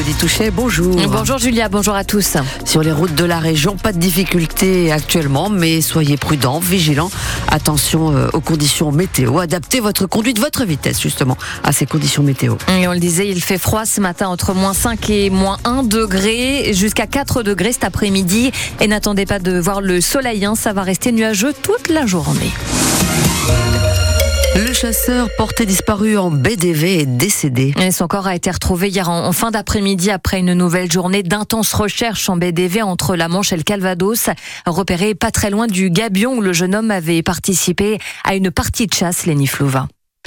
Elodie Touchet, bonjour. Bonjour Julia, bonjour à tous. Sur les routes de la région, pas de difficultés actuellement, mais soyez prudents, vigilants. Attention euh, aux conditions météo. Adaptez votre conduite, votre vitesse justement à ces conditions météo. Et on le disait, il fait froid ce matin entre moins 5 et moins 1 degré, jusqu'à 4 degrés cet après-midi. Et n'attendez pas de voir le soleil, hein, ça va rester nuageux toute la journée. Le chasseur porté disparu en BDV est décédé. Son corps a été retrouvé hier en, fin d'après-midi après une nouvelle journée d'intenses recherches en BDV entre la Manche et le Calvados, repéré pas très loin du Gabion où le jeune homme avait participé à une partie de chasse, Lenny.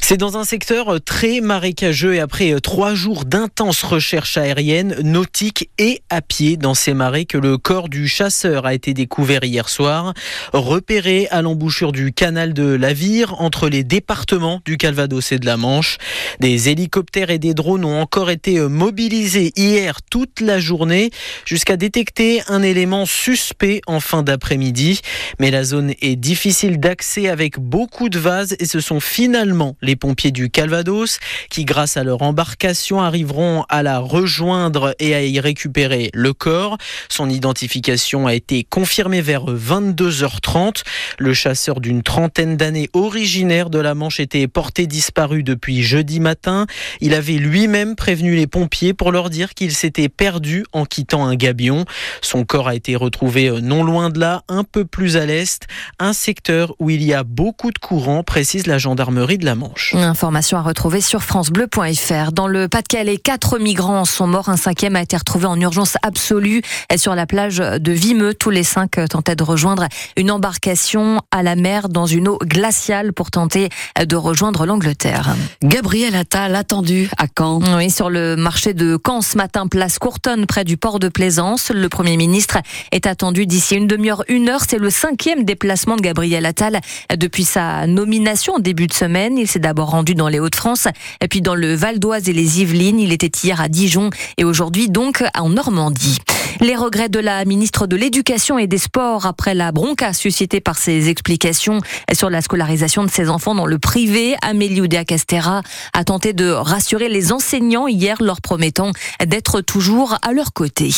C'est dans un secteur euh, très marécageux et après euh, trois jours d'intenses recherches aériennes, nautiques et à pied dans ces marais que le corps du chasseur a été découvert hier soir, repéré à l'embouchure du canal de la Vire entre les départements du Calvados et de la Manche. Des hélicoptères et des drones ont encore été euh, mobilisés hier toute la journée jusqu'à détecter un élément suspect en fin d'après-midi. Mais la zone est difficile d'accès avec beaucoup de vases et ce sont finalement les les pompiers du Calvados qui, grâce à leur embarcation, arriveront à la rejoindre et à y récupérer le corps. Son identification a été confirmée vers 22h30. Le chasseur d'une trentaine d'années originaire de la Manche était porté disparu depuis jeudi matin. Il avait lui-même prévenu les pompiers pour leur dire qu'il s'était perdu en quittant un gabion. Son corps a été retrouvé non loin de là, un peu plus à l'est, un secteur où il y a beaucoup de courants, précise la gendarmerie de la Manche. Information à retrouver sur francebleu.fr. Dans le Pas-de-Calais, quatre migrants sont morts. Un cinquième a été retrouvé en urgence absolue sur la plage de Vimeux. Tous les cinq tentaient de rejoindre une embarcation à la mer dans une eau glaciale pour tenter de rejoindre l'Angleterre. Gabriel Attal attendu à Caen. Oui, sur le marché de Caen ce matin, place Courtonne, près du port de Plaisance. Le Premier ministre est attendu d'ici une demi-heure, une heure. C'est le cinquième déplacement de Gabriel Attal depuis sa nomination en début de semaine. Il s'est d'abord rendu dans les Hauts-de-France, et puis dans le Val d'Oise et les Yvelines. Il était hier à Dijon et aujourd'hui donc en Normandie. Les regrets de la ministre de l'Éducation et des Sports après la bronca suscitée par ses explications sur la scolarisation de ses enfants dans le privé. Amélie Oudéa Castera a tenté de rassurer les enseignants hier, leur promettant d'être toujours à leur côté.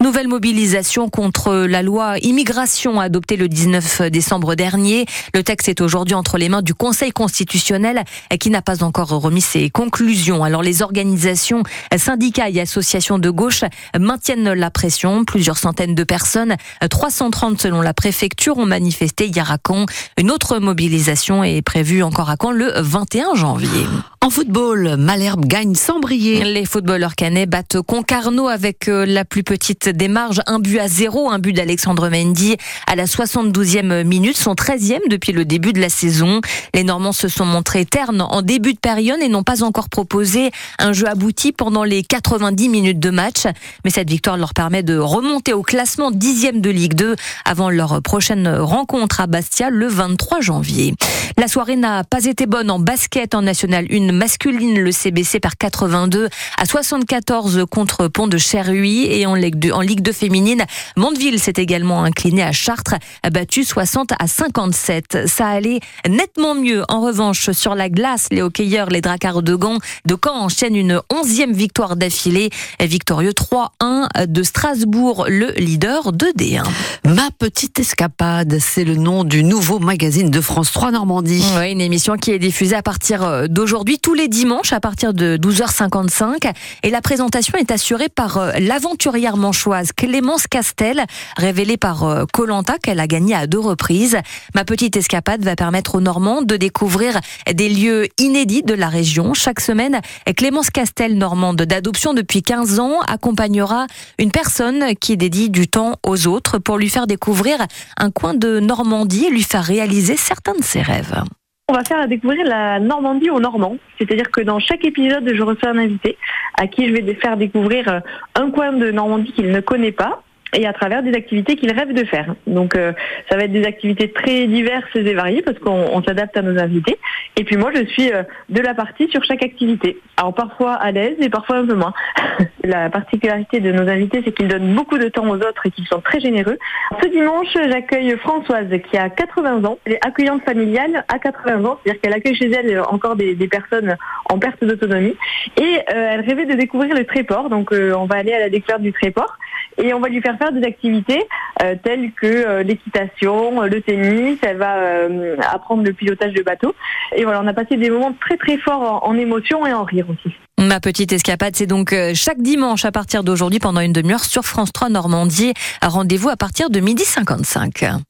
Nouvelle mobilisation contre la loi immigration adoptée le 19 décembre dernier. Le texte est aujourd'hui entre les mains du Conseil constitutionnel qui n'a pas encore remis ses conclusions. Alors les organisations, syndicats et associations de gauche maintiennent la pression. Plusieurs centaines de personnes, 330 selon la préfecture, ont manifesté hier à Caen. Une autre mobilisation est prévue encore à Caen le 21 janvier. En football, Malherbe gagne sans briller. Les footballeurs canets battent Concarneau avec euh, la plus petite des marges, un but à zéro, un but d'Alexandre Mendy à la 72e minute, son 13e depuis le début de la saison. Les Normands se sont montrés ternes en début de période et n'ont pas encore proposé un jeu abouti pendant les 90 minutes de match. Mais cette victoire leur permet de remonter au classement 10e de Ligue 2 avant leur prochaine rencontre à Bastia le 23 janvier. La soirée n'a pas été bonne en basket en National 1 masculine, le CBC par 82 à 74 contre Pont de Cherhuy et en Ligue 2, en Ligue 2 féminine, Mondeville s'est également incliné à Chartres, battu 60 à 57. Ça allait nettement mieux. En revanche, sur la glace, les hockeyeurs, les Dracards de Gand de Caen enchaînent une onzième victoire d'affilée. Victorieux 3-1 de Strasbourg, le leader de D1. Ma petite escapade, c'est le nom du nouveau magazine de France 3 Normandie. Oui, une émission qui est diffusée à partir d'aujourd'hui tous les dimanches à partir de 12h55 et la présentation est assurée par euh, l'aventurière manchoise Clémence Castel, révélée par euh, Colanta qu'elle a gagné à deux reprises. Ma petite escapade va permettre aux Normands de découvrir des lieux inédits de la région. Chaque semaine, Clémence Castel, normande d'adoption depuis 15 ans, accompagnera une personne qui dédie du temps aux autres pour lui faire découvrir un coin de Normandie et lui faire réaliser certains de ses rêves. On va faire découvrir la Normandie aux Normands. C'est-à-dire que dans chaque épisode, je reçois un invité à qui je vais faire découvrir euh, un coin de Normandie qu'il ne connaît pas. Et à travers des activités qu'ils rêvent de faire. Donc euh, ça va être des activités très diverses et variées parce qu'on s'adapte à nos invités. Et puis moi je suis euh, de la partie sur chaque activité. Alors parfois à l'aise et parfois un peu moins. la particularité de nos invités c'est qu'ils donnent beaucoup de temps aux autres et qu'ils sont très généreux. Ce dimanche j'accueille Françoise qui a 80 ans. Elle est accueillante familiale à 80 ans, c'est-à-dire qu'elle accueille chez elle encore des, des personnes en perte d'autonomie. Et euh, elle rêvait de découvrir le tréport, donc on va aller à la découverte du tréport et on va lui faire faire des activités euh, telles que euh, l'équitation, le tennis, elle va euh, apprendre le pilotage de bateau. Et voilà, on a passé des moments très très forts en, émotion et en rire aussi. Ma petite escapade, c'est donc chaque dimanche à partir d'aujourd'hui pendant une demi-heure sur France 3 Normandie. Rendez-vous à partir de midi 55.